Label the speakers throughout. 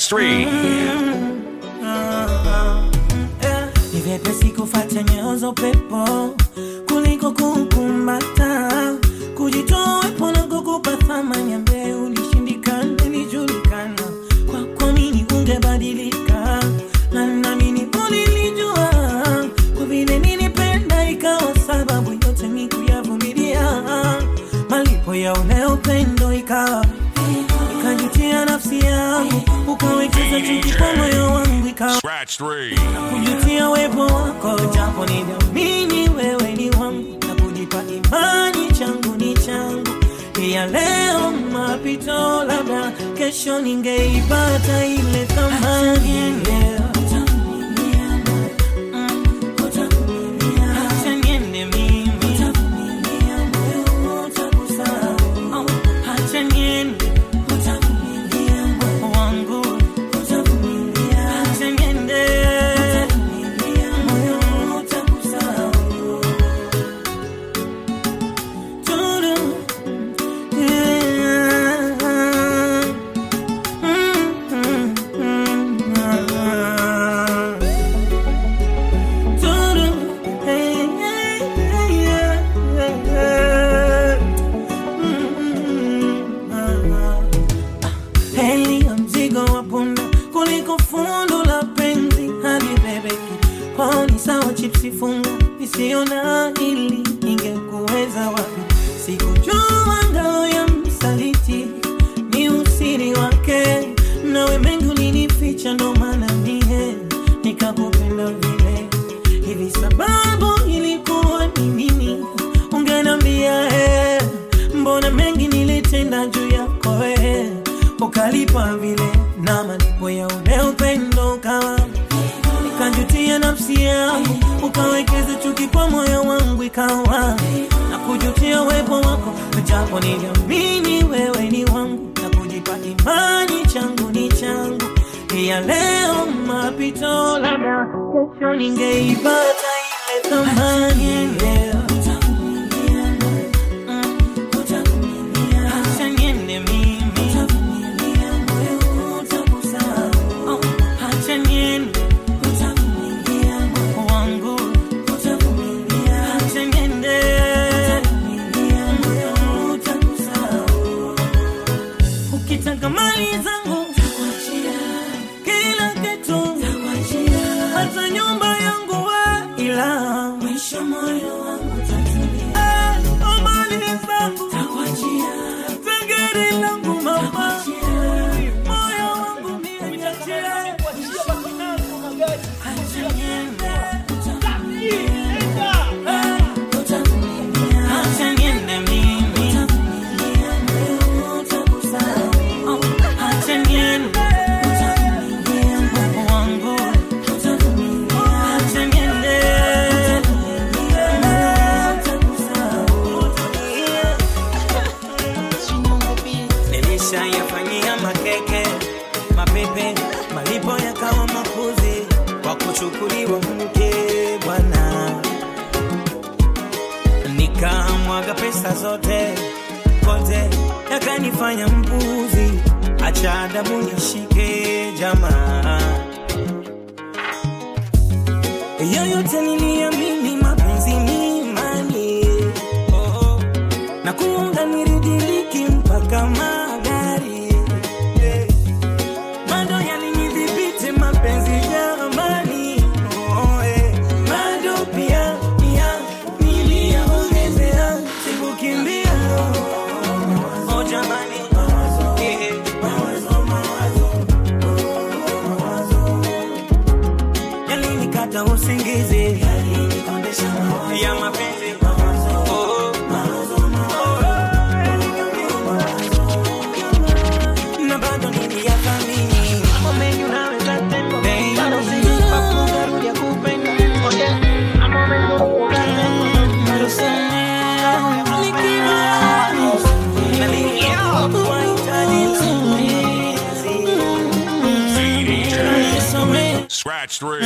Speaker 1: Scratch 3.
Speaker 2: Ni vyepesi kufuata nyayo kuliko kukumbata, kujitoa wepo na kukupa thamani ambaye ulishindikana, ilijulikana kwa kuamini ungebadilika, na naamini ulilijua. Kwa vile nilipenda, ikawa sababu yote mi kuyavumilia, malipo ya ule upendo ikawa ikajutia nafsi yangu, ukawekeza chuki kwa moyo wangu ikawa
Speaker 1: Scratch 3.
Speaker 2: kujutia wepo wako, japo niliamini wewe ni wangu na kujipa imani changu ni changu. Ya leo mapito, labda kesho ningeipata ile thamani. Ule upendo kawa nikajutia nafsi yangu. Ukawekeza chuki kwa moyo wangu ikawa. Na kujutia uwepo wako. Japo niliamini wewe ni wangu. Na kujipa imani changu ni changu. Ya leo mapito labda kesho ningeipata ile thamani yakanifanya mpuzi. Acha adabu nishike jamaa, X-ray.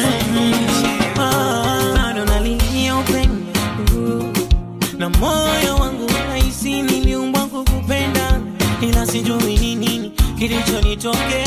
Speaker 2: Na
Speaker 3: moyo wangu unahisi niliumbwa kukupenda, ila
Speaker 2: sijui ni nini kilichonitokea.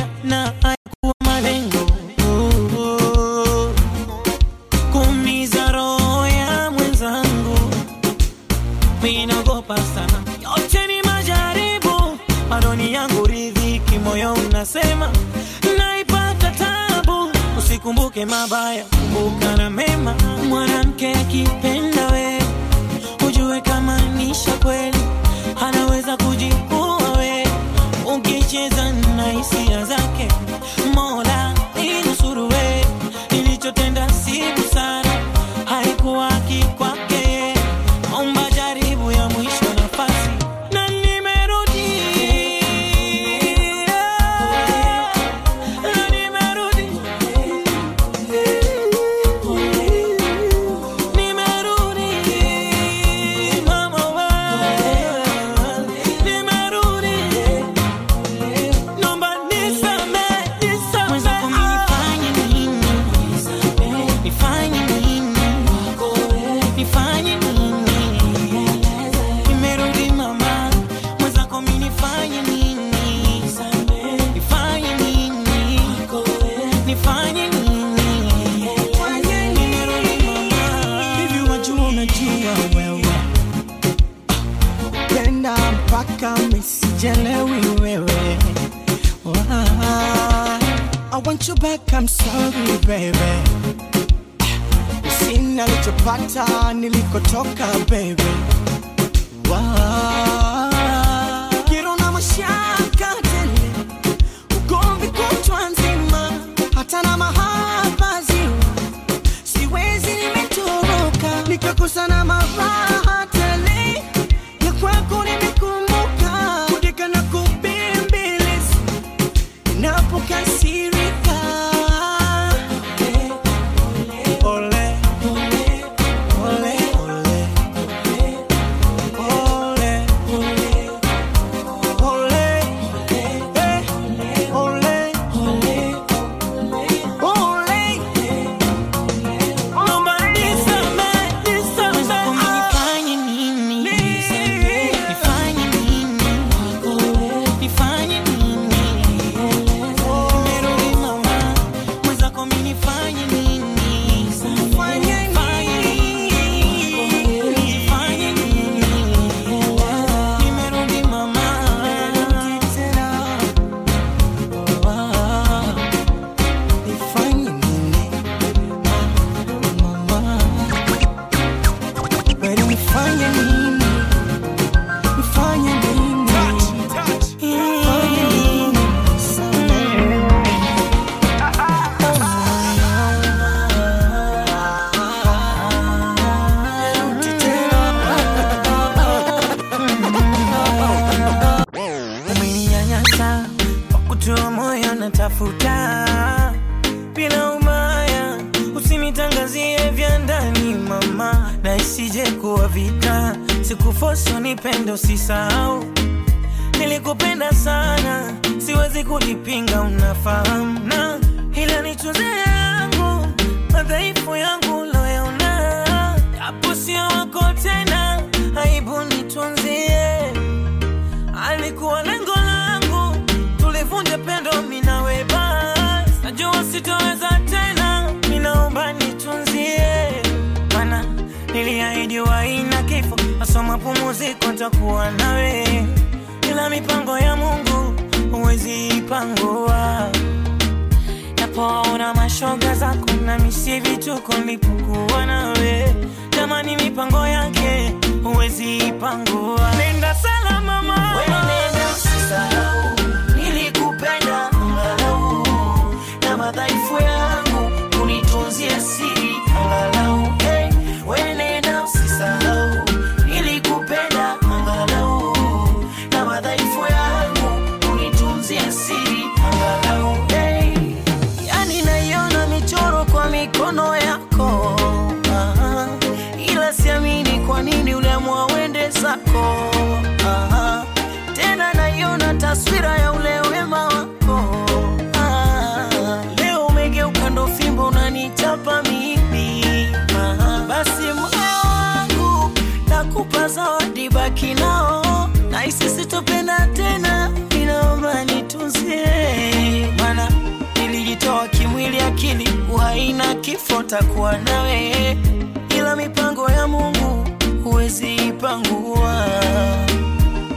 Speaker 2: Nikakosana mavazi zawadi baki nao na hisi sitopenda tena inaomba nitunzie
Speaker 4: mana nilijitoa kimwili, akili uhai na kifo takuwa nawe. Ila mipango ya mungu huwezi ipangua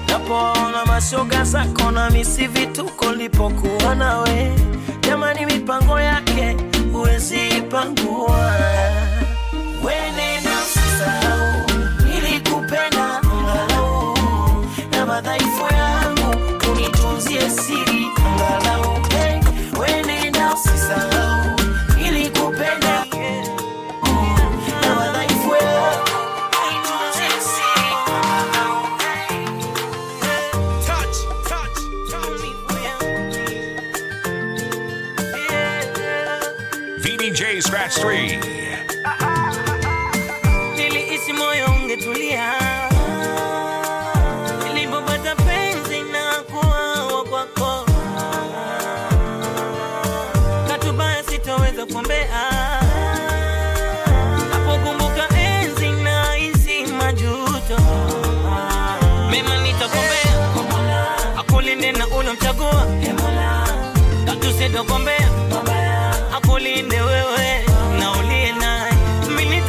Speaker 4: napoona mashoga zako na misi vituko lipokuwa nawe. Jamani mipango yake huwezi ipangua wenena na
Speaker 2: akulinde wewe na uliye naye. Mimi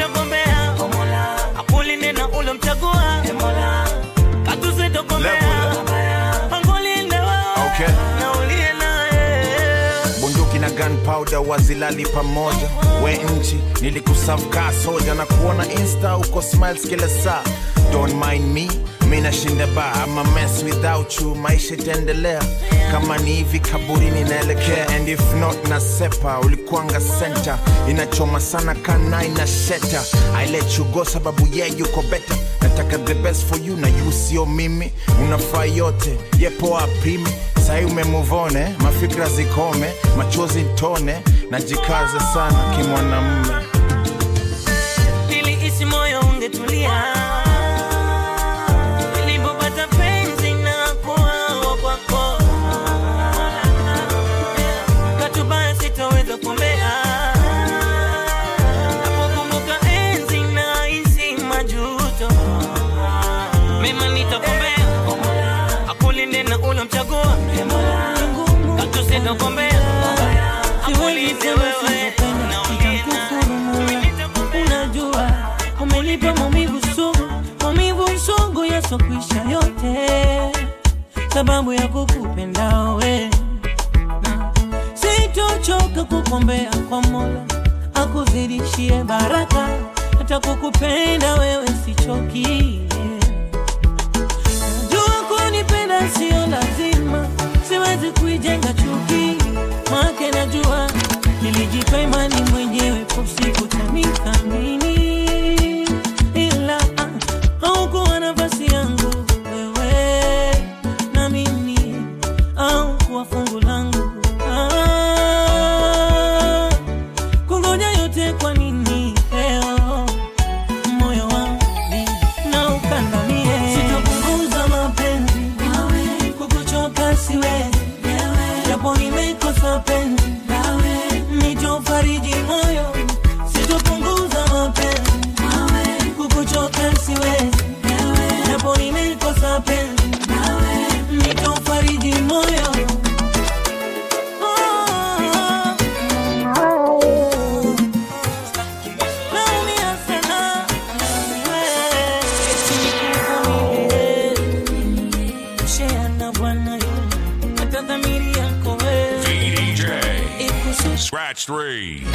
Speaker 2: akulinde na ulomchagua. Katusitokombea akulinde wewe
Speaker 5: Okay.
Speaker 2: na uliye naye.
Speaker 5: Bunduki na gunpowder wazilali pamoja. We nchi nilikusavka soja na kuona insta uko smiles kila saa don't mind me. Mi nashinda ba ama mess without you. Maisha itaendelea. Kama ni hivi kaburi ninaelekea and if not na sepa. Ulikuanga center. Inachoma sana kana ina sheta i let you go sababu ye yeah, yuko better. Nataka the best for you na you sio mimi. Unafaa yote. Yepo apimi sahi umemuvone mafikra zikome. Machozi ntone. Najikaza sana kimwanamme
Speaker 2: nilihisi moyo ungetulia katusitokombea akulinde wewe na uliye naye Mimi
Speaker 6: unajua umenipa maumivu sugu maumivu sugu yasokwisha yote sababu ya kukupenda we sitochoka kukombea kwa mola akuzidishie baraka hata kukupenda wewe sichoki najua kunipenda sio lazima siwezi kuijenga chuki. Make najua nilijipa imani mwenyewe posiku three.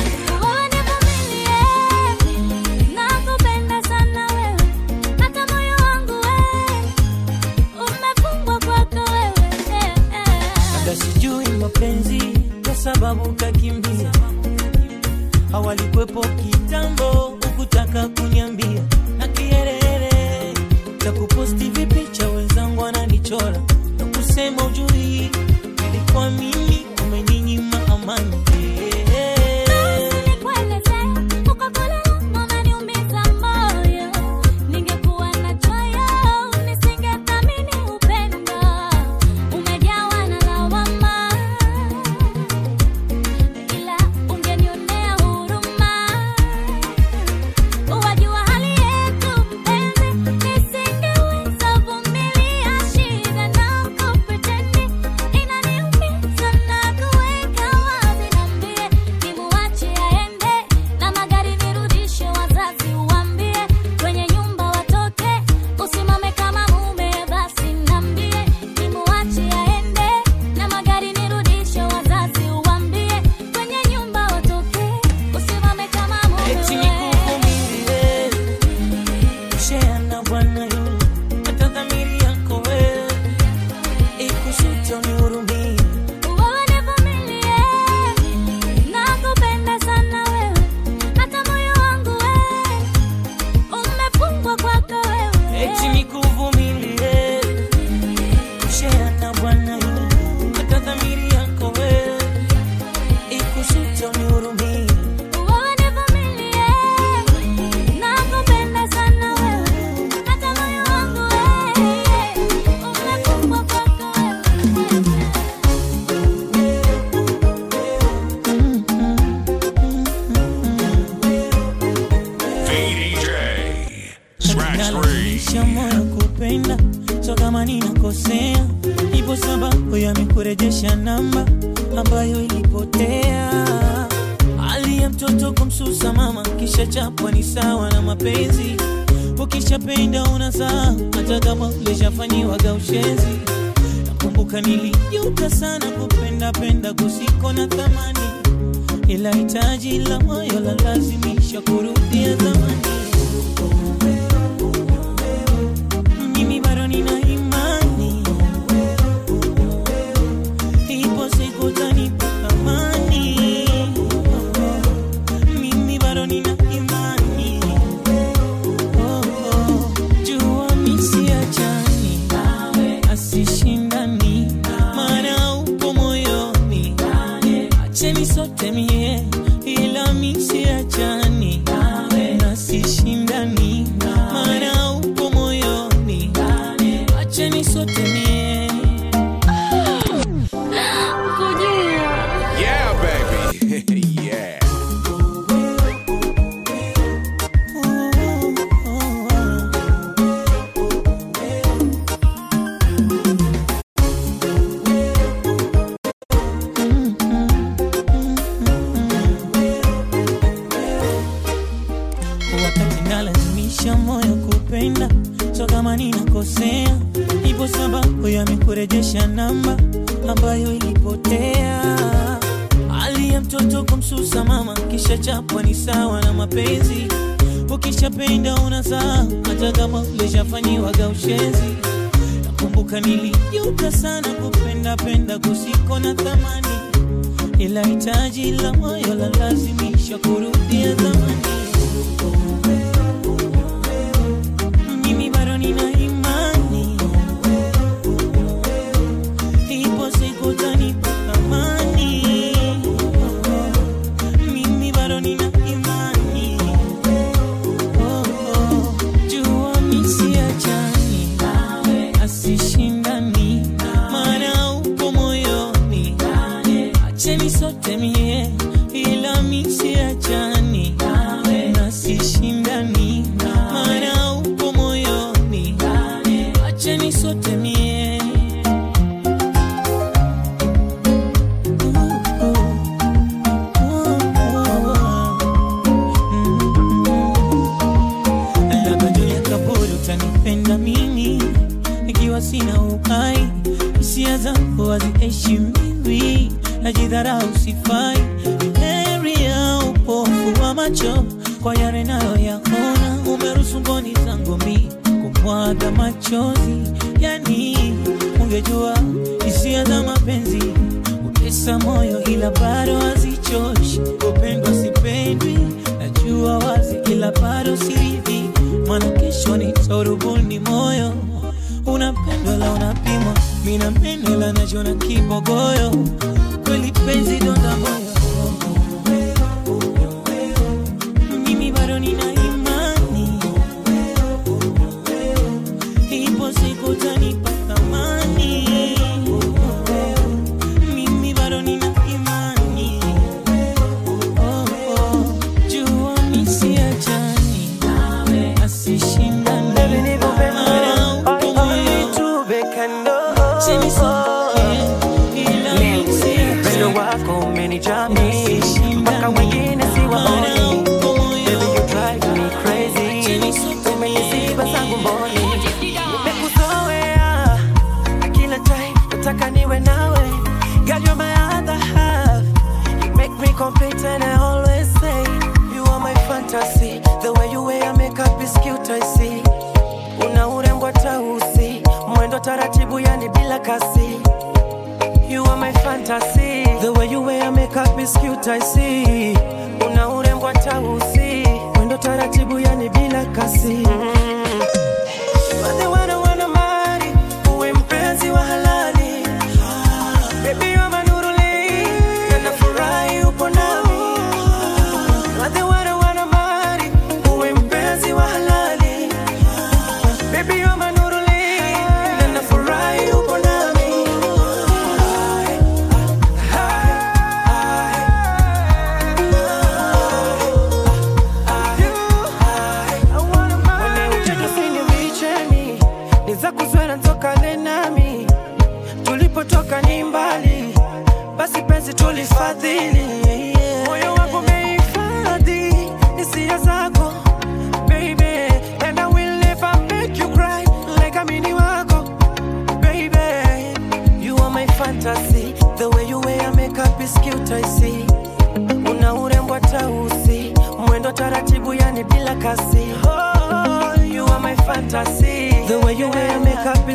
Speaker 2: sana kupenda penda kusiko na thamani, ila hitaji la moyo la lazimisha kurudia zamani. Mimi bado nina unanipenda mimi ikiwa sina uhai, hisia zangu haziheshimiwi, najidharau, sifai. Heri ya upofu wa macho kwa yale nayoyaona, umeruhusu ngoni zangu mi kumwaga machozi. Yani ungejua hisia za mapenzi utesa moyo, ila bado hazichoshi. Kupendwa sipendwi, najua wazi, ila bado siridhi maana kesho ni sorubuni moyo. Unapendwa la unapimwa mina mene la najona kibogoyo. Kweli penzi
Speaker 4: dondamoyo is cute, I see.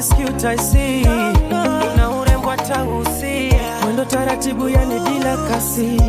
Speaker 4: Makeup is cute I see Na urembo atausia tausi mwendo taratibu yani bila kasi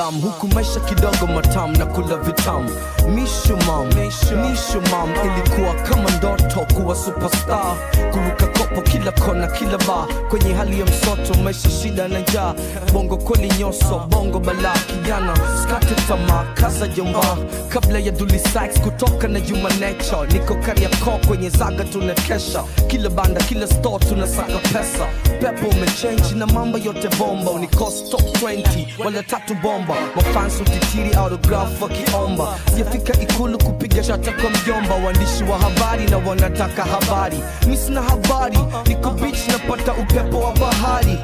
Speaker 7: kupa salam huku maisha kidogo matam na kula vitamu. Mishumam mishu mam ilikuwa kama ndoto kuwa superstar. Kuruka kopo kila kona kila ba kwenye hali ya msoto maisha shida na njaa. Bongo kweli nyoso bongo balaa kijana. Skate tamaa kaza jomba. Kabla ya Dully Sykes kutoka na Juma Nature. Niko Kariakoo kwenye zaga tunakesha. Kila banda kila store tunasaka pesa. Pepo umechange na mambo yote bomba. Unikos top 20 wala tatu bomba. Mafans utitiri autograph wakiomba sijafika ikulu kupiga shata kwa mjomba. Waandishi wa habari na wanataka habari. Mi sina habari. Niko beach napata upepo wa bahari.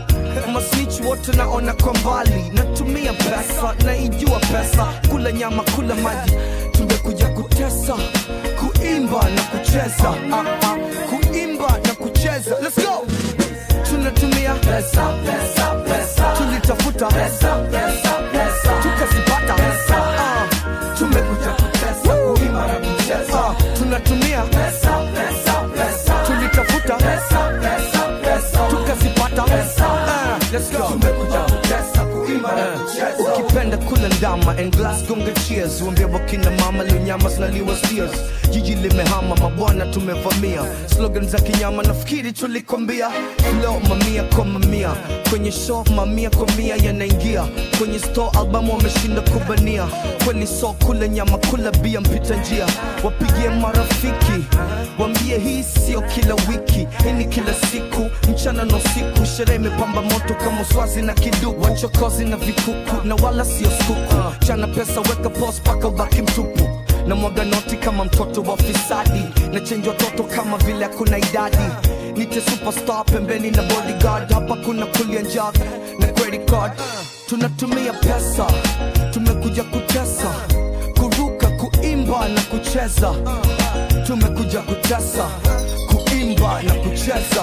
Speaker 7: Masnich wote naona kwa mbali. Natumia pesa naijua pesa. Kula nyama kula maji. Tumekuja kutesa. Kuimba na kucheza. Ah, ah, kuimba na kucheza. Let's go! Tunatumia pesa, pesa, pesa. tulitafuta pesa, pesa. Let's go ukipenda kula ndama and glass gonga cheers. Uambia wakina mama leo nyama zinaliwa steers. Jiji limehama mabwana tumevamia. Slogan za kinyama nafikiri tulikwambia. Flow mamia kwa mamia. Kwenye show mamia kwa mia yanaingia. Kwenye store albamu wameshinda kubania. Kweli so kula nyama kula bia mpita njia. Wapigie marafiki. Wambie hii sio kila wiki. Hii ni kila siku. Mchana na usiku sherehe imepamba moto kama uswazi na kiduku wachokozi na vikuku na wala sio skuku. Chana pesa weka pos paka ubaki mtupu. Na mwaga noti kama mtoto wa fisadi na chenji watoto kama vile hakuna idadi. Nite superstar pembeni na bodyguard hapa kuna kulia njaka na credit card. Tunatumia pesa tumekuja kutesa kuruka kuimba na kucheza. Tumekuja kutesa kuimba na kucheza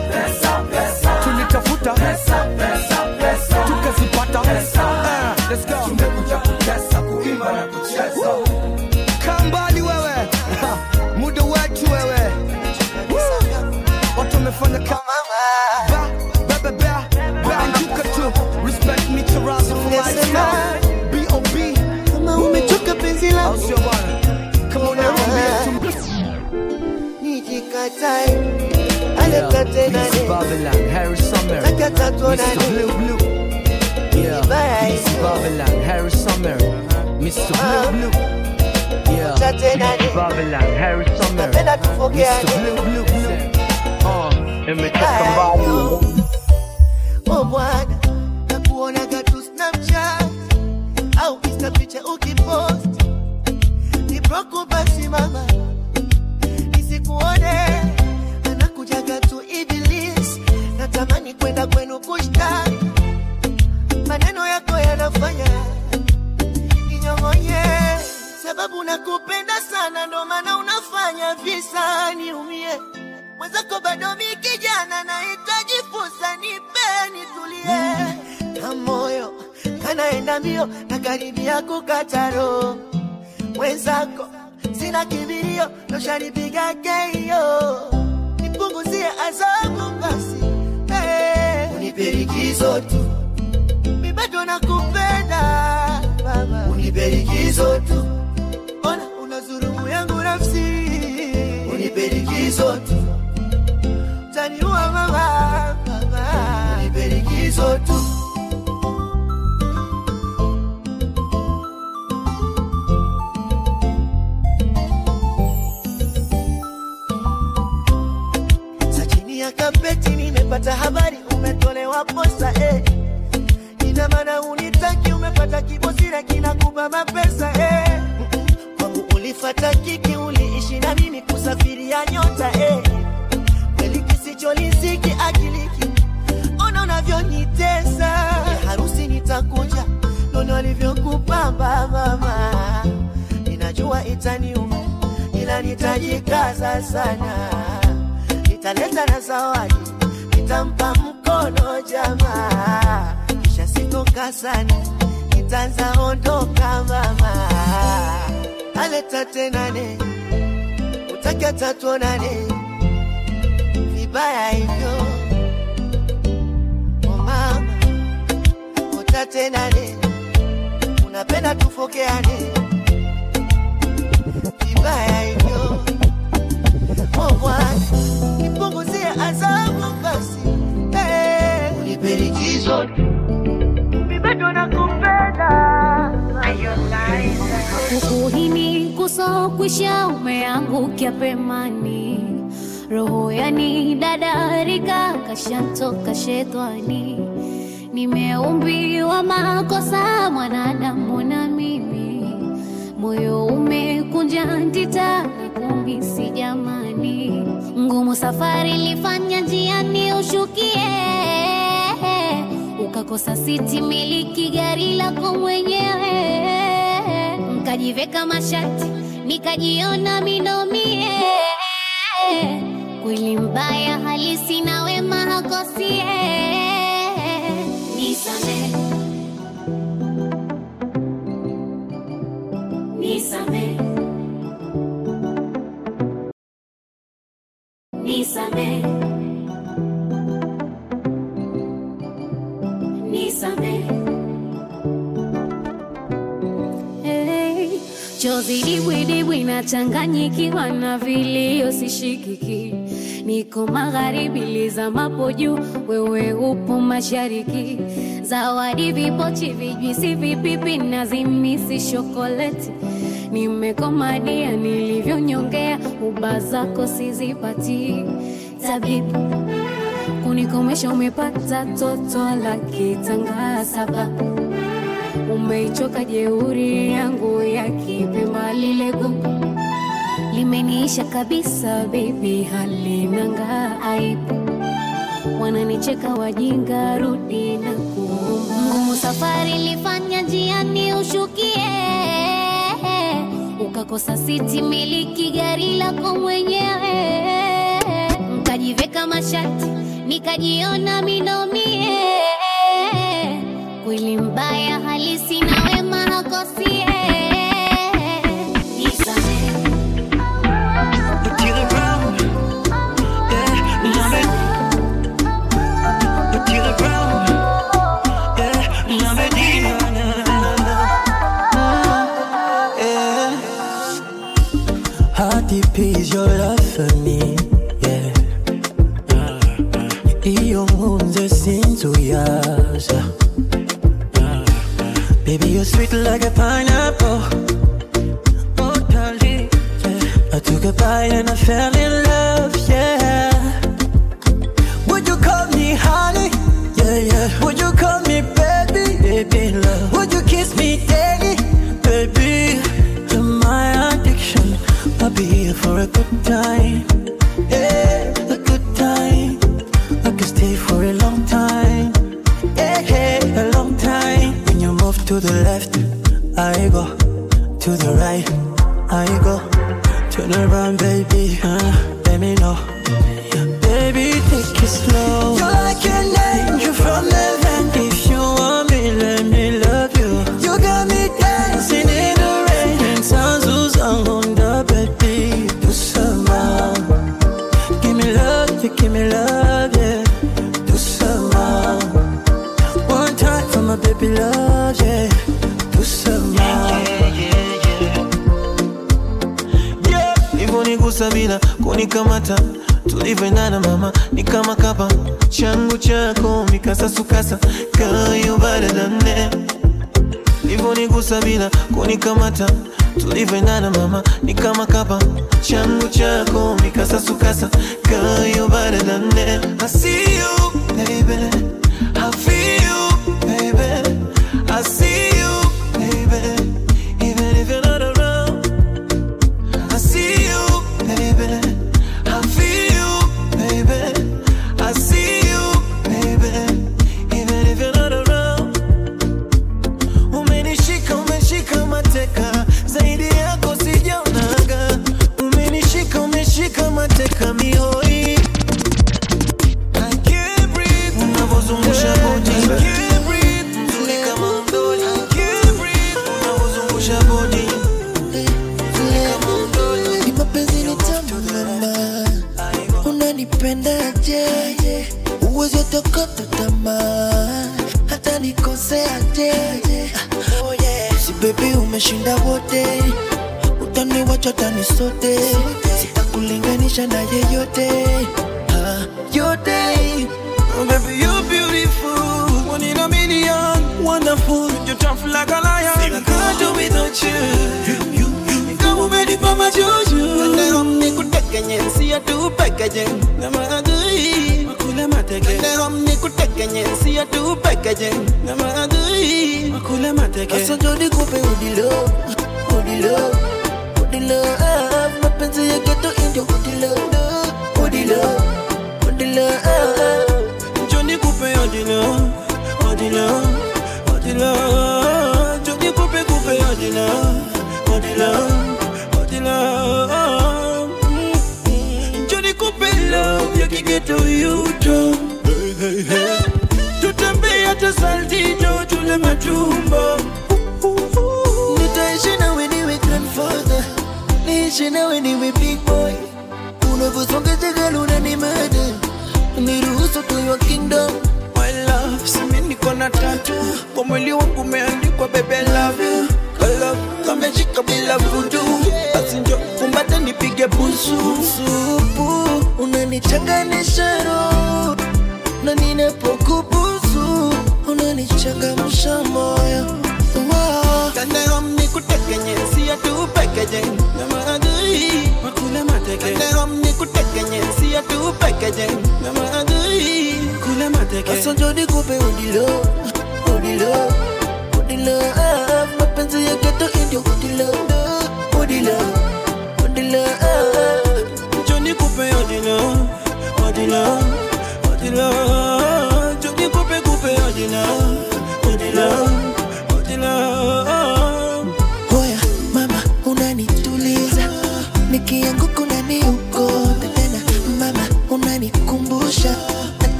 Speaker 8: time. And
Speaker 7: yeah,
Speaker 8: it's
Speaker 7: Babylon, Harry Summer. Mr. Blue Blue. Yeah, Mr. Babylon, Harry Summer. Mr. Blue Blue. Yeah, it's Babylon, Harry Summer. Mr. Blue Blue Blue. Uh, and me check them out.
Speaker 8: Oh, bwana nakuona katu Snapchat au Insta picha ukipost, ni broke basi mama natamani kwenda kwenu kushtaki, maneno yako yanafanya ninyong'onye, sababu nakupenda sana, ndo maana unafanya visa niumie. Mwenzako bado mi kijana nahitaji fursa nipe nitulie. Na moyo kanaenda mbio na karibia kukata roho. Mwenzako sina kibirio noshanipiga keio. Nipunguzie azabu basi. Unipe likizo tu mimi bado nakupenda baba. Unipe likizo tu ona unazurumu yangu nafsi. Unipe likizo tu utaniua mama, baba, unipe likizo tu. Ya kapeti nimepata habari umetolewa posa eh. Ina maana unitaki, umepata kibosi na kinakupa mapesa eh. Kwangu ulifata kiki, uliishi na mimi kusafiri ya nyota eh kweli kisicholisiki akiliki, ona unavyonitesa. eh, harusi nitakuja, nono alivyokupamba mama, ninajua itaniuma, ila nitajikaza sana, nitaleta na zawadi, nitampa mkono jamaa, kisha sitoka sana, kitanza ondoka mama, aleta tenane, utaki atatuonane vibaya hivyo. Oh mama utatenane unapenda tufokeane? Vibaya hivyo. Oh bwana nipunguzie adhabu basi likizo mi bado nakupenda
Speaker 9: kukuhini kusokwisha umeangukia pemani roho yani dadarika kashantoka shetwani nimeumbiwa makosa mwanadamu na mimi. Moyo umekunja ntita nikumbisi jamani. Ngumu safari lifanya njiani ushukie ukakosa siti miliki gari lako mwenyewe. Nkajiveka mashati nikajiona minomie. Kweli mbaya halisi na wema hakosie. Nisame nisame nisame chozi dibwidibwi nachanganyikiwa na vilio sishikiki. Niko magharibi lizamapo juu wewe upo mashariki. Zawadi vipochi vijuisi, vipipi na zimisi shokoleti nimekomadia nilivyonyongea uba zako sizipati. Tabibu kunikomesha umepata toto la kitanga sababu umeichoka jeuri yangu ya kipemba lile gugu. Limeniisha kabisa bebi halinanga aibu. Wananicheka wajinga rudi na kuomba ngumu safari lifanya njiani ushukie. Ukakosa siti miliki gari lako mwenyewe. Nkajiveka mashati nikajiona minomie kweli mbaya halisi na wema hakosie
Speaker 10: you sweet like a pineapple. Oh, darling. Yeah. I took a bite and I fell in love.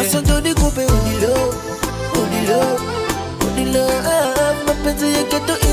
Speaker 11: Asante nikupe unilo, unilo, unilo Mapenzi
Speaker 12: yake tu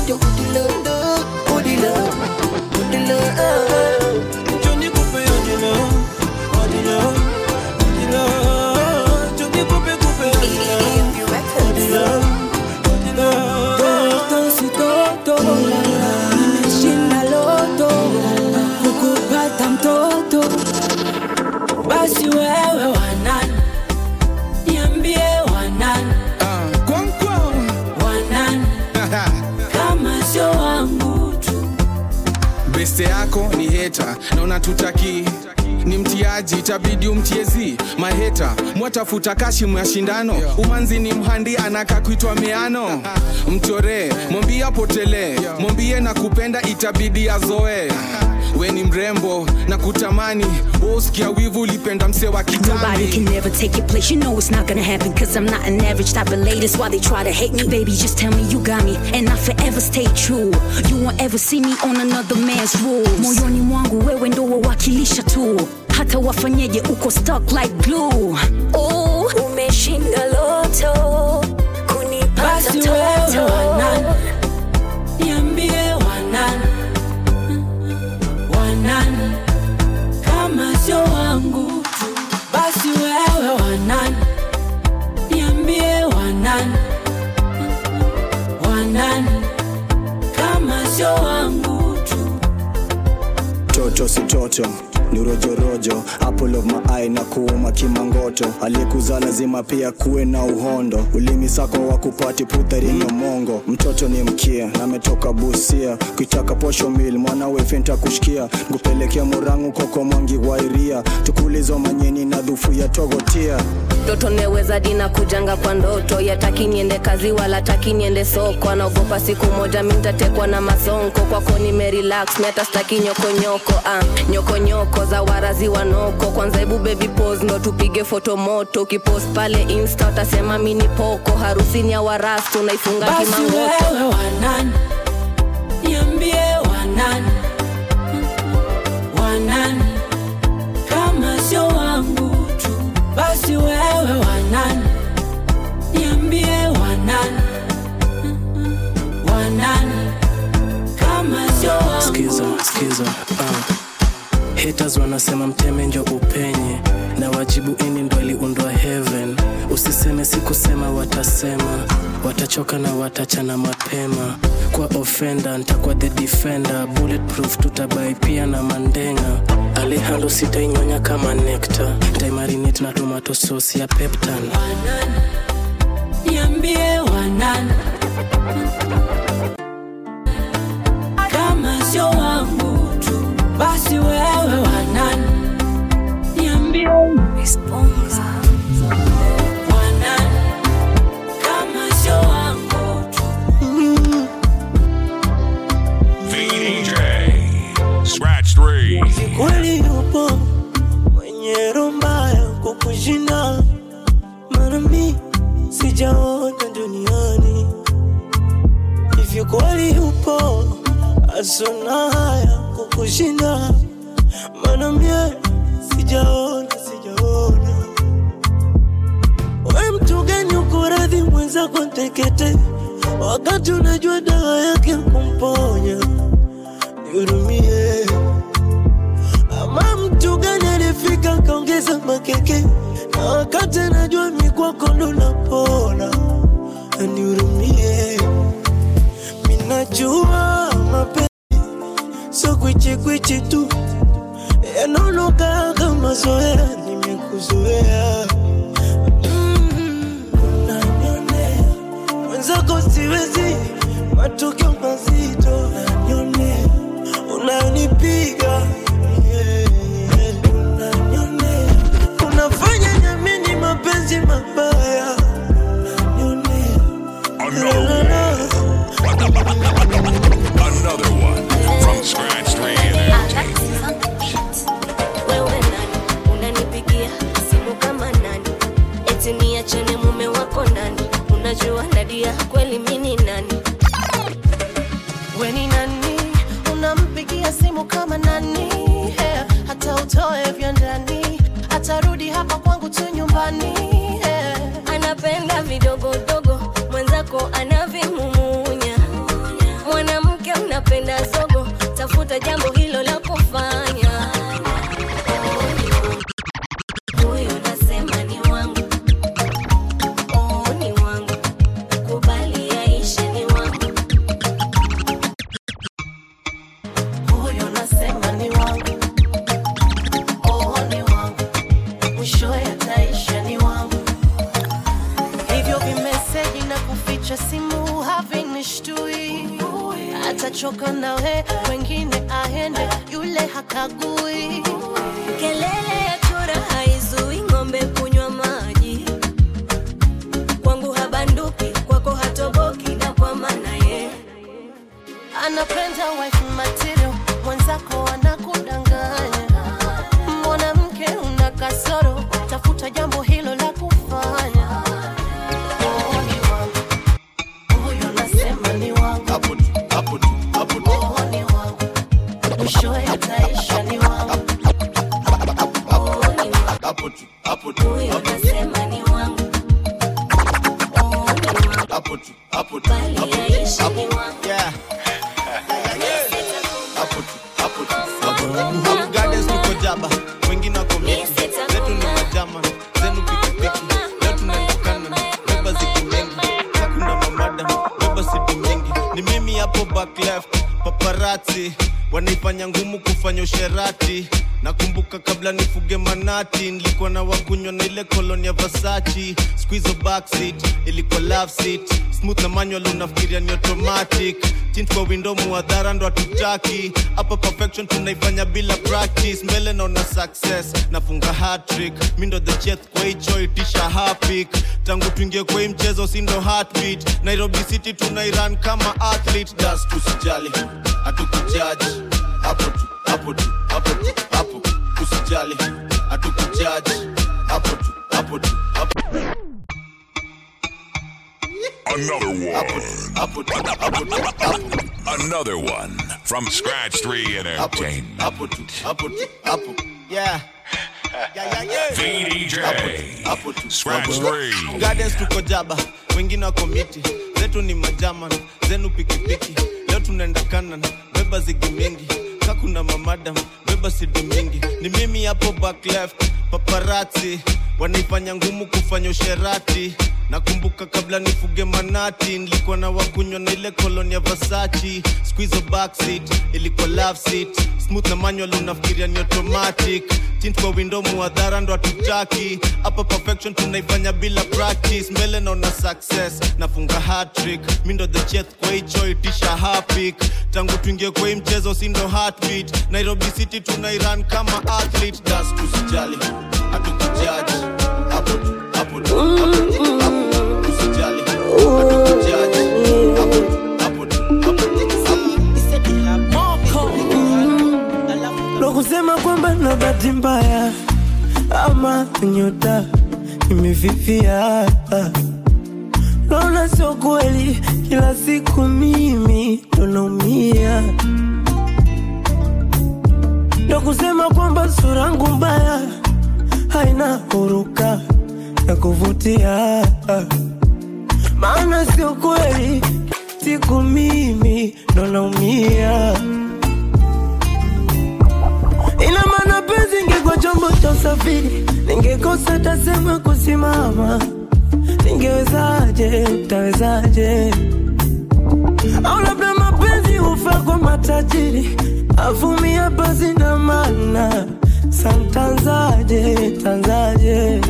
Speaker 13: heta tutaki. Ni mtiaji itabidi umtiezi maheta mwatafuta kashimu ya shindano umanzi ni mhandi anaka kuitwa miano. Mchoree mwambie apotelee mwambie na kupenda itabidi azoe we ni mrembo na kutamani woskia wivu ulipenda mse wa
Speaker 14: Nobody can never take your place. You know it's not gonna happen. Cause I'm not an average type of lady. That's why they try to hate me. Baby, just tell me you got me. And I forever stay true. You won't ever see me on another man's rules. Moyoni mwangu wewe ndo wawakilisha tu. Hata wafanyeje uko stuck like glue. Oh, umeshinda loto. Kunipata toto.
Speaker 15: Toto si toto ni rojorojo apple of my eye na kuuma kimangoto. Aliyekuzaa lazima pia kuwe na uhondo. Ulimi sako wa kupati puthari mongo. Mtoto ni mkia nametoka ametoka busia. Kuitaka posho mil mwana wefenta kushikia ngupelekea murangu koko mwangi wairia. Tukulizo manyeni na dhufu ya togotia
Speaker 16: ndoto neweza dina kujanga kwa ndoto. Yataki niende kazi wala taki niende soko. Anaogopa siku moja mintatekwa na masonko. Kwako nimerelax miata staki nyokonyoko Nyoko nyokonyoko za warazi wanoko kwanza hebu baby pose ndo tupige foto moto. Ukipost pale insta utasema mini poko. Harusini ya warastu unaifunga
Speaker 1: Basi
Speaker 16: kimangoto?
Speaker 1: Niambie wanani? Wanani? Basi wewe wanani? Niambie wanani? Wanani? Kama sio
Speaker 17: skiza skiza uh. haters wanasema mteme njo upenye na wajibu ini ndo aliundwa heaven usiseme sikusema watasema watachoka na watachana mapema kwa offender ntakuwa the defender bulletproof tutabai pia na mandenga alehando sitainyonya kama nekta ntaimarinate na tomato sauce ya peptan
Speaker 1: Niambie wanana Kama sio wangu tu. Basi wewe wanana Niambie?
Speaker 18: Scratch 3.
Speaker 4: kweli yupo mwenye roho mbaya kukushinda maana mi sijaona duniani. Hivyo kweli yupo asona haya kukushinda maana mie sijaona sijaona. We mtu gani uko radhi mwenzako tekete? Wakati unajua dawa yake kumponya. Nihurumie mtu gani alifika kaongeza makeke? Na wakati anajua mikwako ndo napona. Anihurumie minajua mapenzi so kwichikwichi tu. Yanaonoka kama zoea nimekuzoea. Mm, siwezi matokeo mazito. Unanipiga
Speaker 18: Scratch 3
Speaker 19: back left. Paparati wanaifanya ngumu kufanya usherati. Nakumbuka kabla nifuge manati nilikuwa na wakunywa na ile koloni ya vasachi squizo backseat ilikuwa love seat smooth na manual unafikiria ni automatic. Tint kwa window muadhara ndo atutaki hapa perfection tunaifanya bila practice. Mbele naona success nafunga hatrick mi ndo the chef kwa hicho itisha hapik. Tangu tuingie kwa mchezo si ndo heartbeat. Nairobi city tunairan kama athlete. Das tusijali hatukujaji. Hapo tu hapo tu hapo tu hapo. Usijali hatukujaji. Hapo tu hapo tu
Speaker 1: Another one. Another one. From Scratch 3 Entertainment.
Speaker 19: hapo tu hapo tu hapo yeah
Speaker 1: VDJ. Scratch 3.
Speaker 19: Gardens tuko jaba wengine wako miti zetu ni majaman zenu pikipiki. Leo tunaenda kanan beba zigi mingi kakuna mamadam. Beba sidi mingi. Ni mimi hapo back left. Paparati wanaifanya ngumu kufanya usherati. Nakumbuka kabla nifuge manati nilikuwa na wakunywa na ile kolonia vasachi squizo backseat ilikuwa love seat. Smooth na manual unafikiria ni automatic. Tint kwa window muadhara ndo hatutaki. Hapa perfection tunaifanya bila practice. Mbele naona success nafunga hatrick mi ndo the cheth kwa hicho itisha hapik. Tangu tuingie kwa hii mchezo si ndo heartbeat nairobi city tunairan kama athlete. Das tusijali hatukujaji
Speaker 4: kusema kwamba na bahati mbaya ama nyota imefifia. Naona sio kweli kila siku mimi ndo kusema kwamba sura yangu mbaya haina huruka ya kuvutia. Maana sio kweli siku mimi ndo naumia. Ina maana penzi ingekuwa chombo cha usafiri ningekosa tasema kusimama. Ningewezaje Utawezaje? au labda hufaa kwa matajiri avumia basi na maana santanzaje tanzaje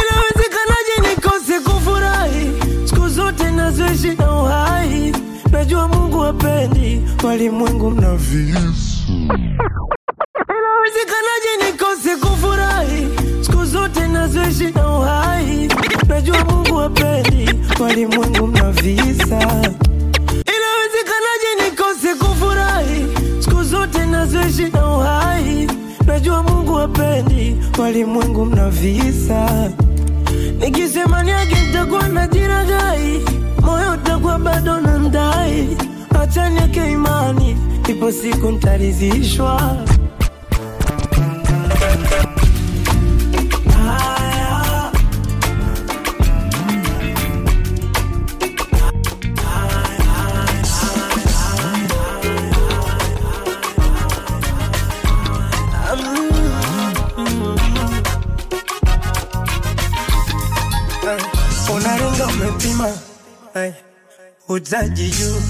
Speaker 4: inawezekanaje nikose kufurahi? Siku zote nazoishi na uhai. Najua mungu wapendi walimwengu mna visu. Inawezekanaje nikose kufurahi? Siku zote nazoishi na uhai. Najua mungu wapendi walimwengu mna visa zote nazoishi na uhai. Najua mungu wapendi walimwengu mna visa. Nikisema niage ntakuwa na jiragai. Moyo utakuwa bado na ndai. Acha niweke imani ipo siku ntaridhishwa uzaji juu.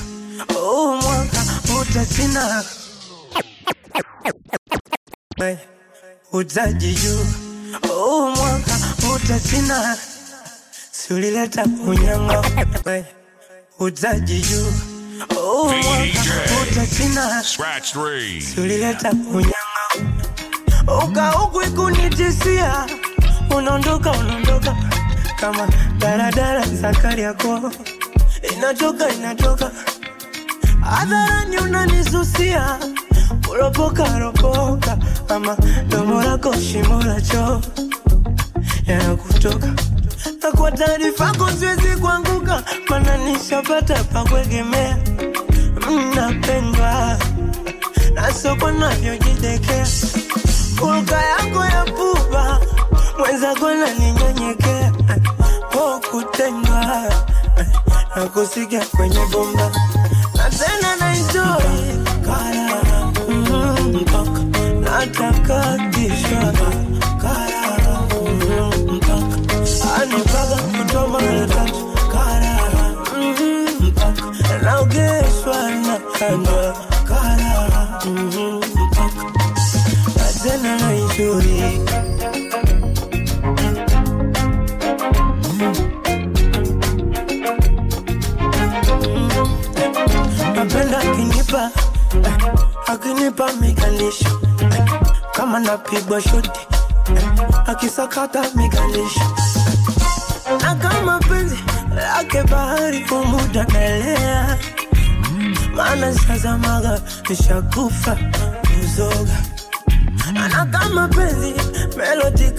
Speaker 4: Oh, mwaka utasina utaji juu. Oh, mwaka utasina siulileta unyanga utaji juu.
Speaker 12: Oh, mwaka
Speaker 1: utasina siulileta
Speaker 12: tulileta unyanga ukaukwi kunitisia. Unaondoka unaondoka. Kama daradara zakari yako inatoka inatoka hadharani unanisusia. Kuropoka ropoka. Ama domo lako shimo la choo. Yanakutoka. Na kwa taarifa yako siwezi kuanguka. Mana nishapata pa kuegemea. Mnapendwa na soko navyojidekea. Hulka yako ya pupa. Mwenzako naninyenyekea po kutendwa na kwenye bomba na tena naenjoy kara mm, kama napigwa shoti. Akisakata mikalisho eh, na kama penzi lake bahari kumuda naelea maana sazamaga nishakufa kuzoga na kama penzi melodi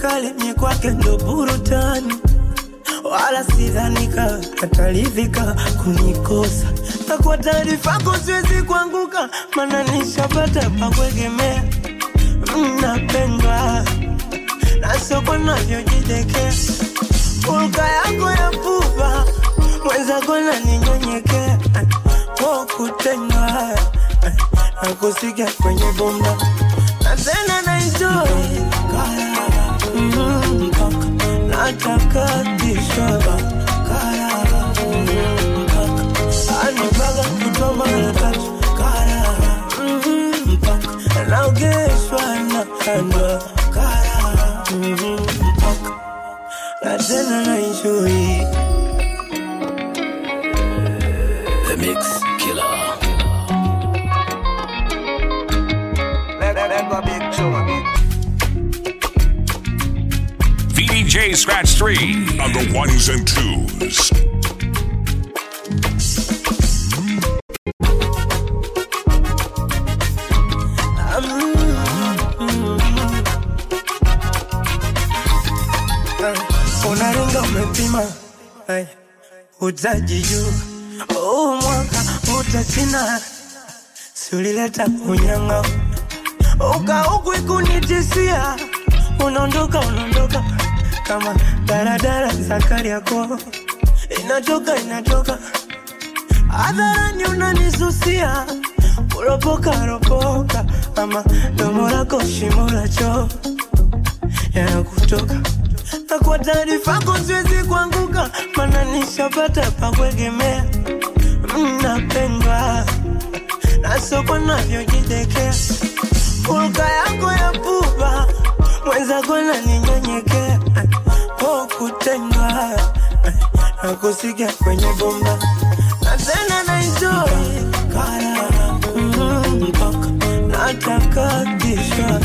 Speaker 12: mi kwake ndo burutani wala sidhanika atalivika kunikosa. Takuwa taarifa siwezi kuanguka mana nishapata pa kuegemea mnapendwa na soko navyojidekea hulka yako ya pupa mwenzako naninyenyekea po kutendwa na kusikia kwenye bomba na tena naenjoy mm, mpaka natakatishwa kara mm, mpaka anipaka kutoa mara tatu kara mm, mpaka naogeshwa na kandwa kara mm, mpaka na tena naenjoy
Speaker 1: The Mix Killer. VDJ Scratch 3 on the ones and twos.
Speaker 12: Utaji juu. Oh, mwaka utachina siulileta unyanga. Ukaukwi kunitisia unaondoka unaondoka kama daradara zakari yako inatoka inatoka. Hadharani unanisusia. Kuropoka ropoka ama domo lako shimo la choo. Yanakutoka na kwa taarifa yako siwezi kuanguka. Mana nishapata pa kuegemea. Mnapendwa na soko navyojidekea. Hulka yako ya pupa. Mwenzako naninyenyekea po kutendwa na kusikia kwenye bomba. Na tena naenjoy. Mm, mpaka. Natakatishwa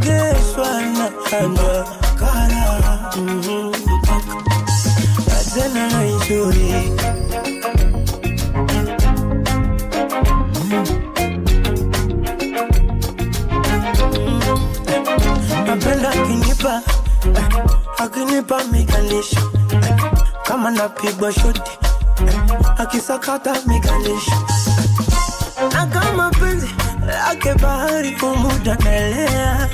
Speaker 12: mpaka naogeshwa na kandwa kara mm, mpaka na tena napenda akinipa akinipa mikalisho kama napigwa shoti akisakata mikalisho na kama penzi lake bahari kumuda naelea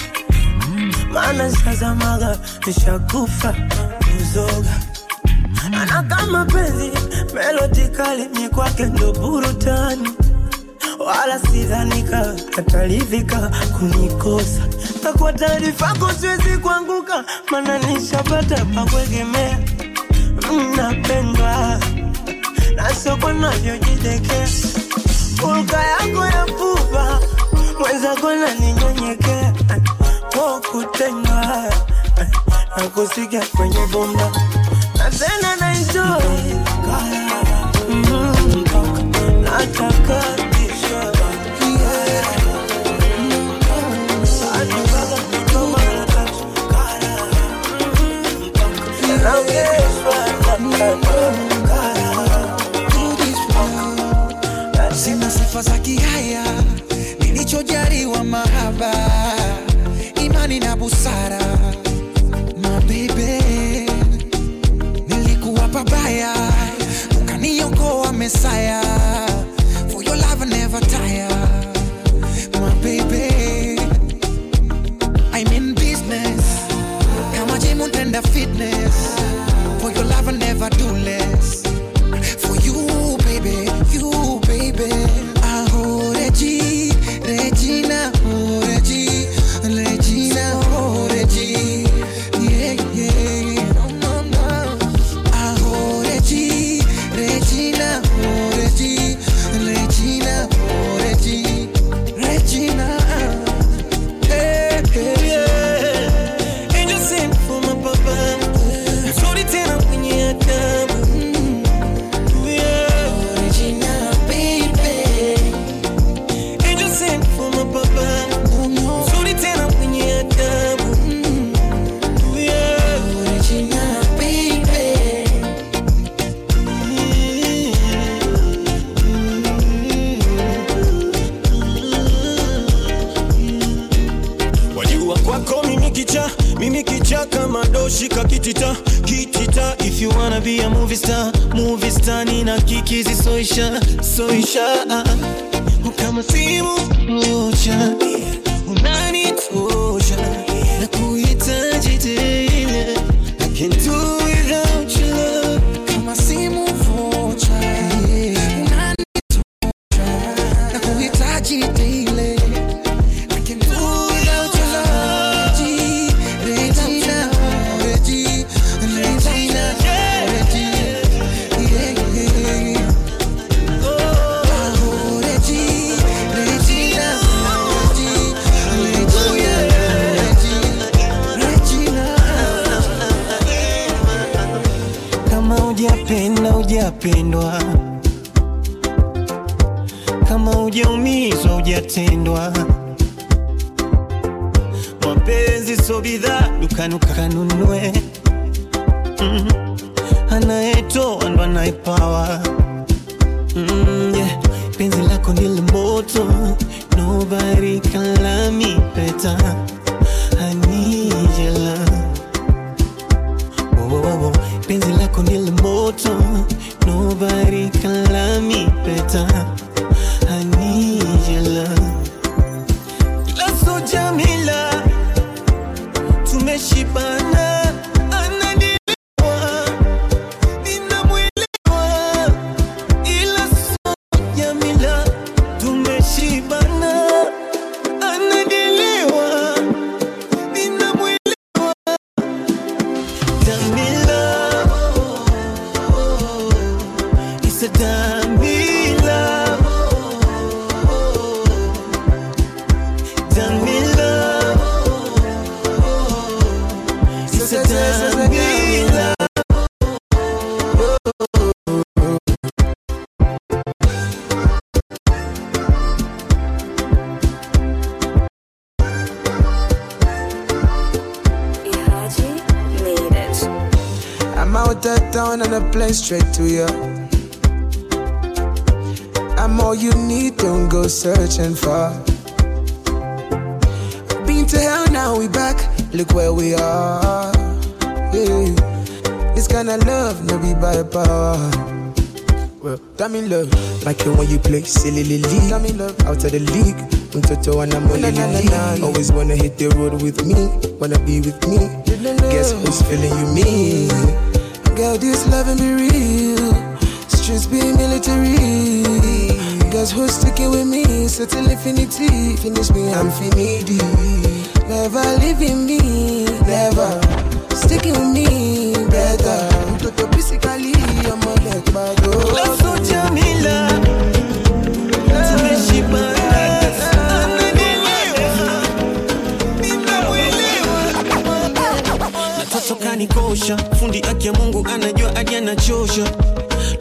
Speaker 12: maana sazamaga nishakufa kuzoga. Ana kama penzi melodi kali mi kwake ndo burutani wala sidhanika atalivika kunikosa. Takuwa kwa taarifa yako siwezi kuanguka mana nishapata pakuegemea mnapendwa na soko navyojidekea. Ulka yako ya pupa mwenzako naninyenyekea po na
Speaker 4: kusikia kwenye bomba. Na tena na enjoy Kigoma na naongezwa
Speaker 20: sina sifa za kihaya nilichojariwa mahaba imani na busara. Mabebe nilikuwa pabaya. Ukaniokoa mesaya
Speaker 21: town and I plane straight to you. I'm all you need, don't go searching for. Been to hell, now we back. Look where we are. Yeah. This kind of love, no be by power. Well, damn in love, like it when you play silly league. Damn in love, out of the league. I'm Toto and I'm only league. Always wanna hit the road with me, wanna be with me. Guess who's feeling you me? Girl, this love loving be real. Streets be military. Guess who's sticking with me? Settle infinity. Finish me, I'm finity. Never leaving me, never. Sticking with me, better. Toto physically, I'm a leg bad.
Speaker 22: Laso Jamila tumeshibana ananielewa Mungu anajua hadi anachosha.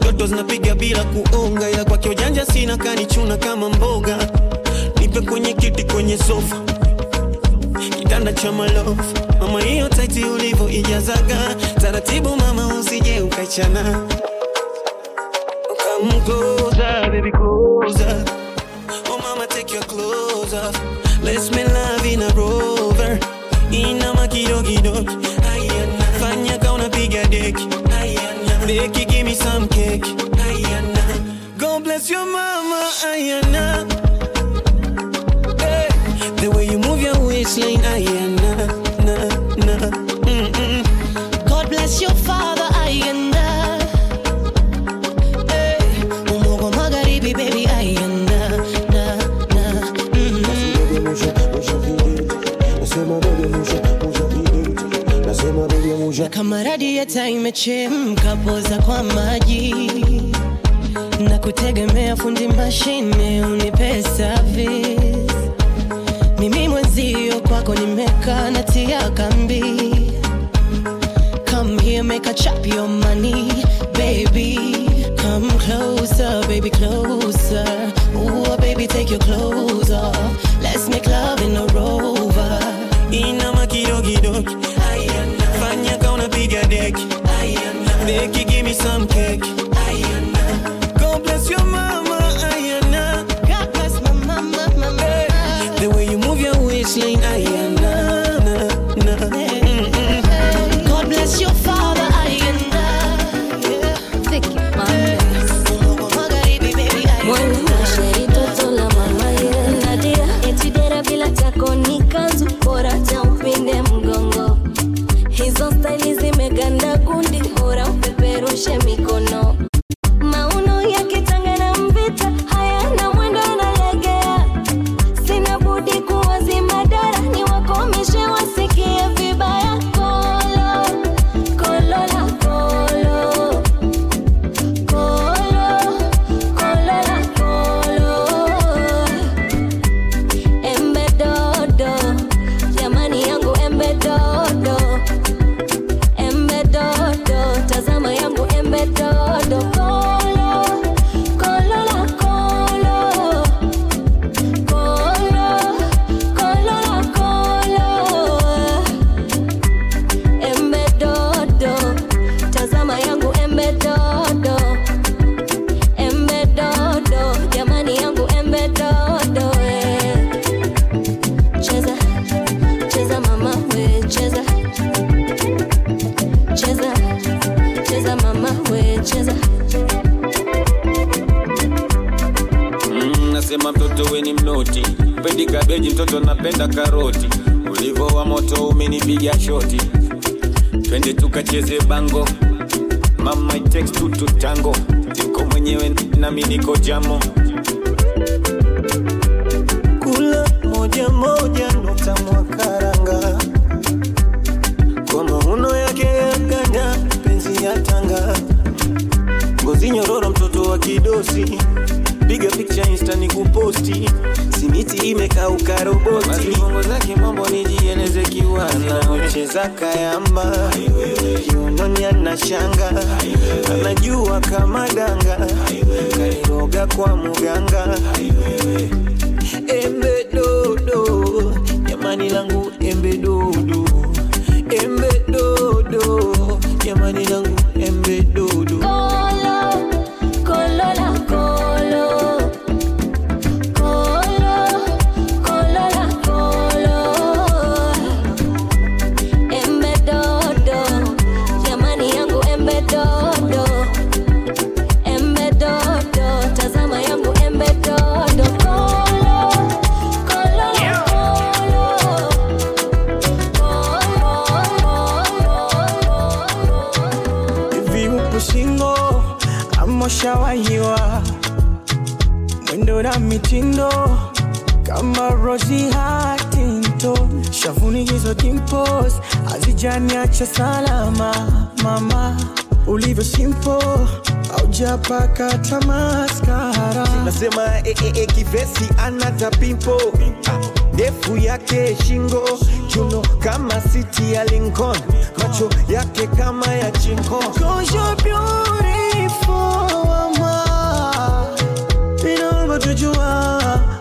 Speaker 22: Ndoto zinapiga bila kuonga. Ila kwake ujanja sina kanichuna kama mboga. Nipe kwenye kiti kwenye sofa. Kitanda cha malofu. Mama hiyo taiti ulivyo ijazaga. Taratibu mama usije ukaichana. Come closer, baby, closer. Oh, mama, take your clothes off. Let's make love in a rover. Inama kidogo Ayana. Unapiga deki. Ayana. Give me some cake. God bless your mama. Ayana. Hey. The way you move your waistline. Ayana. Na
Speaker 4: kama radieta imechemka poza kwa maji na kutegemea fundi mashine unipe service mimi mwenzio kwako nimekaa natia kambi Come here, make a your money, baby. Come closer, baby, closer. Baby, take your clothes off. Let's make love in a rover.
Speaker 22: Ayana. Fanya your neck. Make you give me some cake. God bless your
Speaker 18: mom. Mtoto we ni mnoti. Pendi kabeji mtoto napenda karoti. Ulivo wa moto umenipiga shoti. Twende tukacheze bango. Mama it takes two to tango. Mwenyewe nami niko jamo.
Speaker 22: Kula moja moja nota mwakaranga. Kwa mauno yake yaganya penzi ya tanga. Ngozi nyororo mtoto wa kidosi piga picha insta ni kuposti simiti imekauka roboti. Bongo zake mambo nijieleze kiwana ucheza kayamba. Kiunoni ana shanga. Anajua kama danga. Kairoga kwa muganga. Embe
Speaker 23: mpaka tamaskara
Speaker 22: nasema eh, eh, eh kivesi anata pimpo ndefu yake shingo, chuno kama siti ya Lincoln, macho yake kama ya chingo
Speaker 23: beautiful mama, you
Speaker 9: know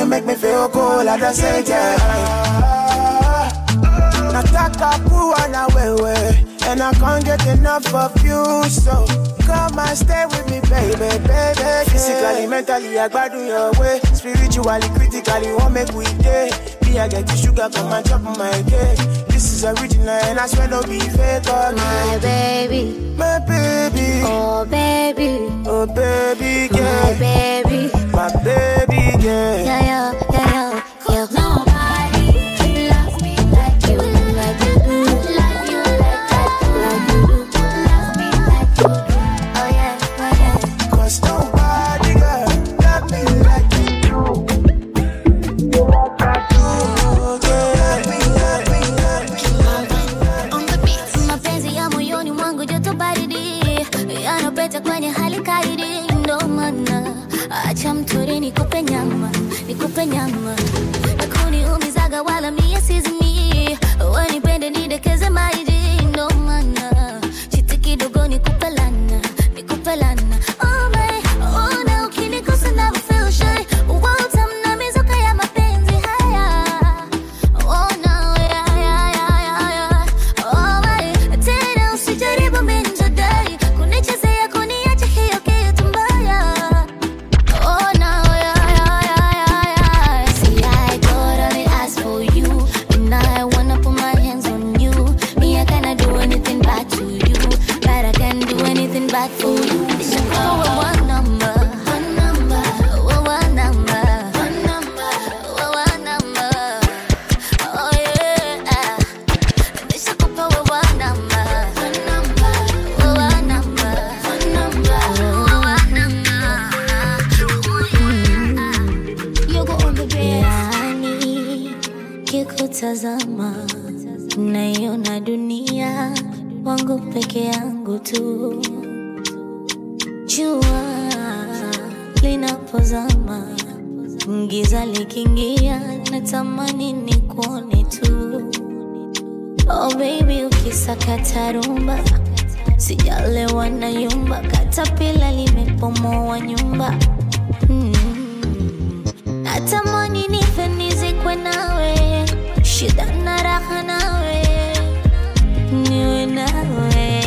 Speaker 9: you
Speaker 21: make me feel cool. I just say, yeah. Nataka kuwa na wewe And I can't get enough of you So come and stay with me baby, baby. Physically, mentally, I gbadu your way Spiritually, critically, what make we day I get the sugar, come and chop my cake This is original and I swear no be fake okay?
Speaker 24: My baby,
Speaker 21: My baby
Speaker 24: oh baby,
Speaker 21: Oh baby,
Speaker 24: my baby.
Speaker 21: My baby, yeah
Speaker 24: Yeah, yeah, yeah, yeah, yeah. Katapila limepomoa nyumba. Mm. Natamani nife nizikwe nawe, shida na raha nawe, niwe nawe.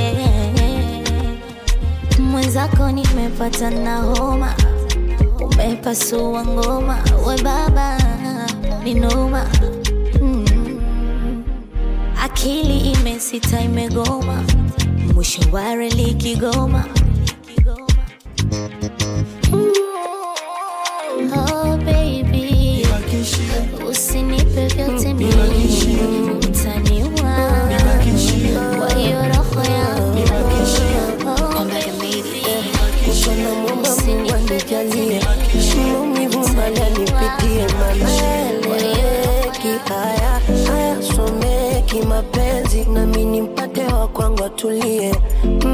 Speaker 24: Mwenzako, nimepata na homa. Umepasua ngoma, we baba ni noma mm. Akili imesita imegoma, mwisho wa reli Kigoma.
Speaker 12: Kwangu atulie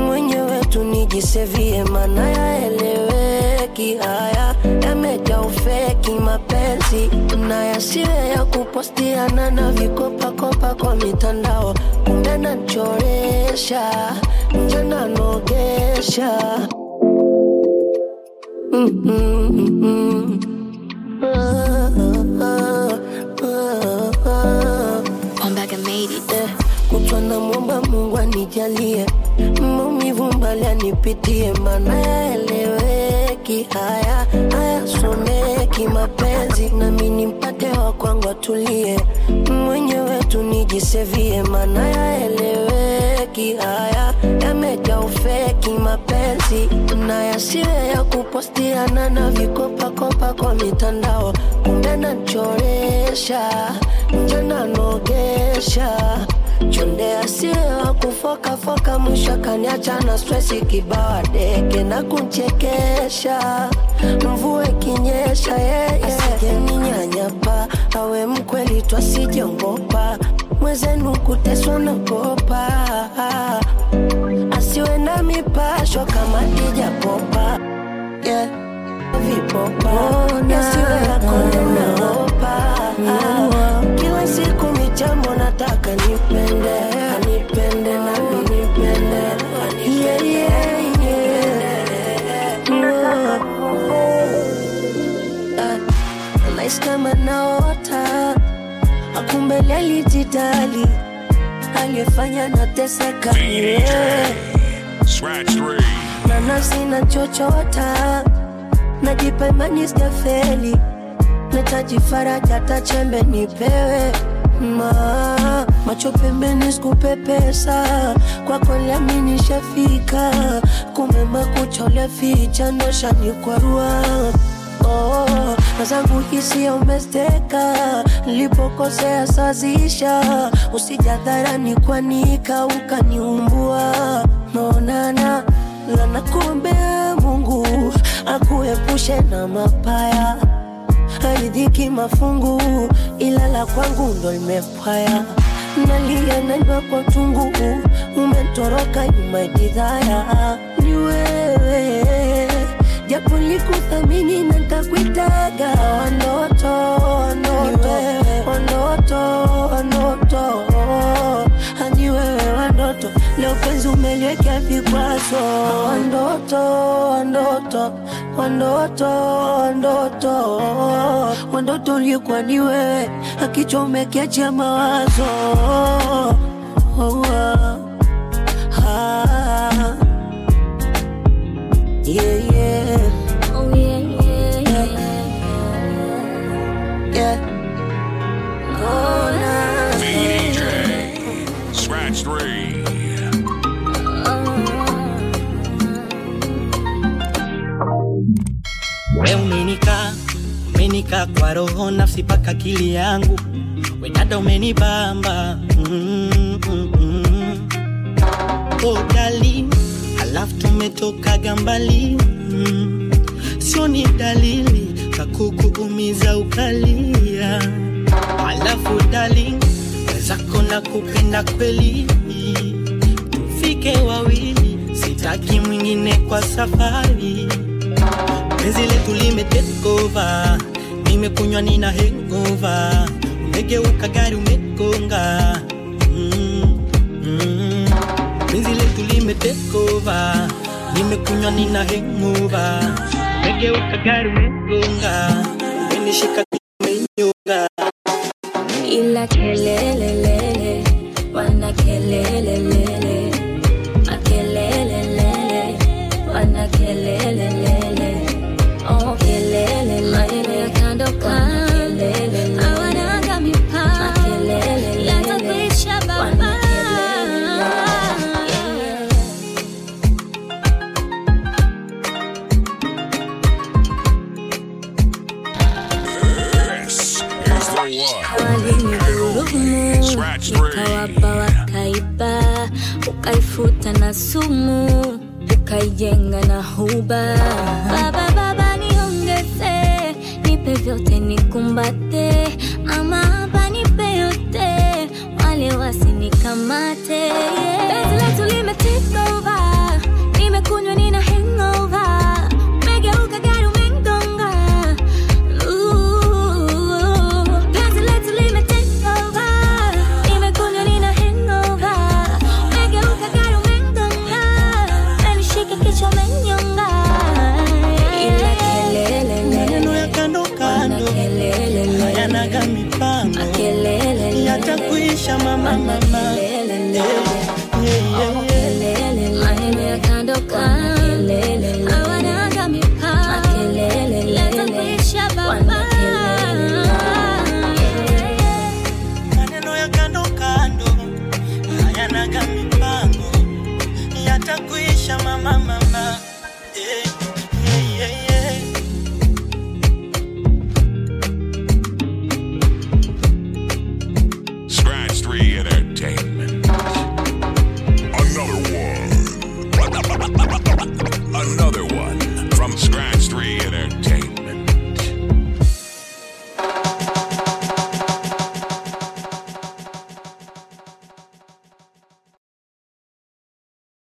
Speaker 12: mwenyewe tu nijisevie mana yaeleweki haya yameja ufeki mapenzi. Na yasiwe ya kupostiana na vikopakopa kwa mitandao. Kumbe nachoresha njana nogesha.
Speaker 24: Ombaga
Speaker 12: Mungu anijalie maumivu mbali anipitie, mana yaeleweki. Haya hayasomeki mapenzi, nami nimpate wa kwangu atulie. Mwenyewe tu nijisevie, mana yaeleweki. Haya yameja ufeki mapenzi na yasiwe ya kupostiana na vikopakopa kwa mitandao, kumbe nachoresha njana nogesha chonde asio kufoka foka, mwisho kaniacha na stresi kibawa deke na kunchekesha, mvue kinyesha yeye asijeninyanyapa, awe mkweli twasijongopa, mwezenu kuteswa na popa asiwe na mipasho kama dijapopa yeah. vipopa. Asiwe yakonde naopa kila siku jambo nataka nipende, anipende na nipende, yeah, yeah, yeah. Uh,
Speaker 25: kama naota,
Speaker 12: akumbe lialijitali aliyefanya nateseka, yeah. na nafsi nachochota, najipa imani sijafeli, nitaji faraja, tachembe nipewe ma macho pembeni sikupepesa. Kwako lami nishafika. Kumbe makuchole ficha ndoshanikwarua oh, na zangu hisia umesteka nilipokosea sazisha. Usijadharani kwanika ukaniumbua. Maonana lana kumbe mungu akuepushe na mapaya haridhiki mafungu ila la kwangu ndo limepwaya nalia nanywa kwa tungu umetoroka nyumaidhaya ni wewe japo likuthamini na wanoto wanoto wanoto wanoto hani wewe leo penzi umeliwekea vikwazo wandoto wandoto wandoto wandoto wandoto ulikuwa ni wewe akichomekea mawazo oh, ah, ah. Yeah, yeah.
Speaker 6: Umenika kwa roho nafsi paka kili yangu. We dada umenibamba. Mm, mm, mm. oh, dali halafu tumetokaga mbali. Mm. sio ni dalili kakukuumiza ukalia halafu dali wezako na kupenda kweli. Tufike wawili sitaki mwingine kwa safari. Penzi letu limetekova nimekunywa nina hengova. Umegeuka gari umegonga. Mm, mm. letu limetekova nimekunywa nina hengova. Umegeuka gari umegonga. Umenishika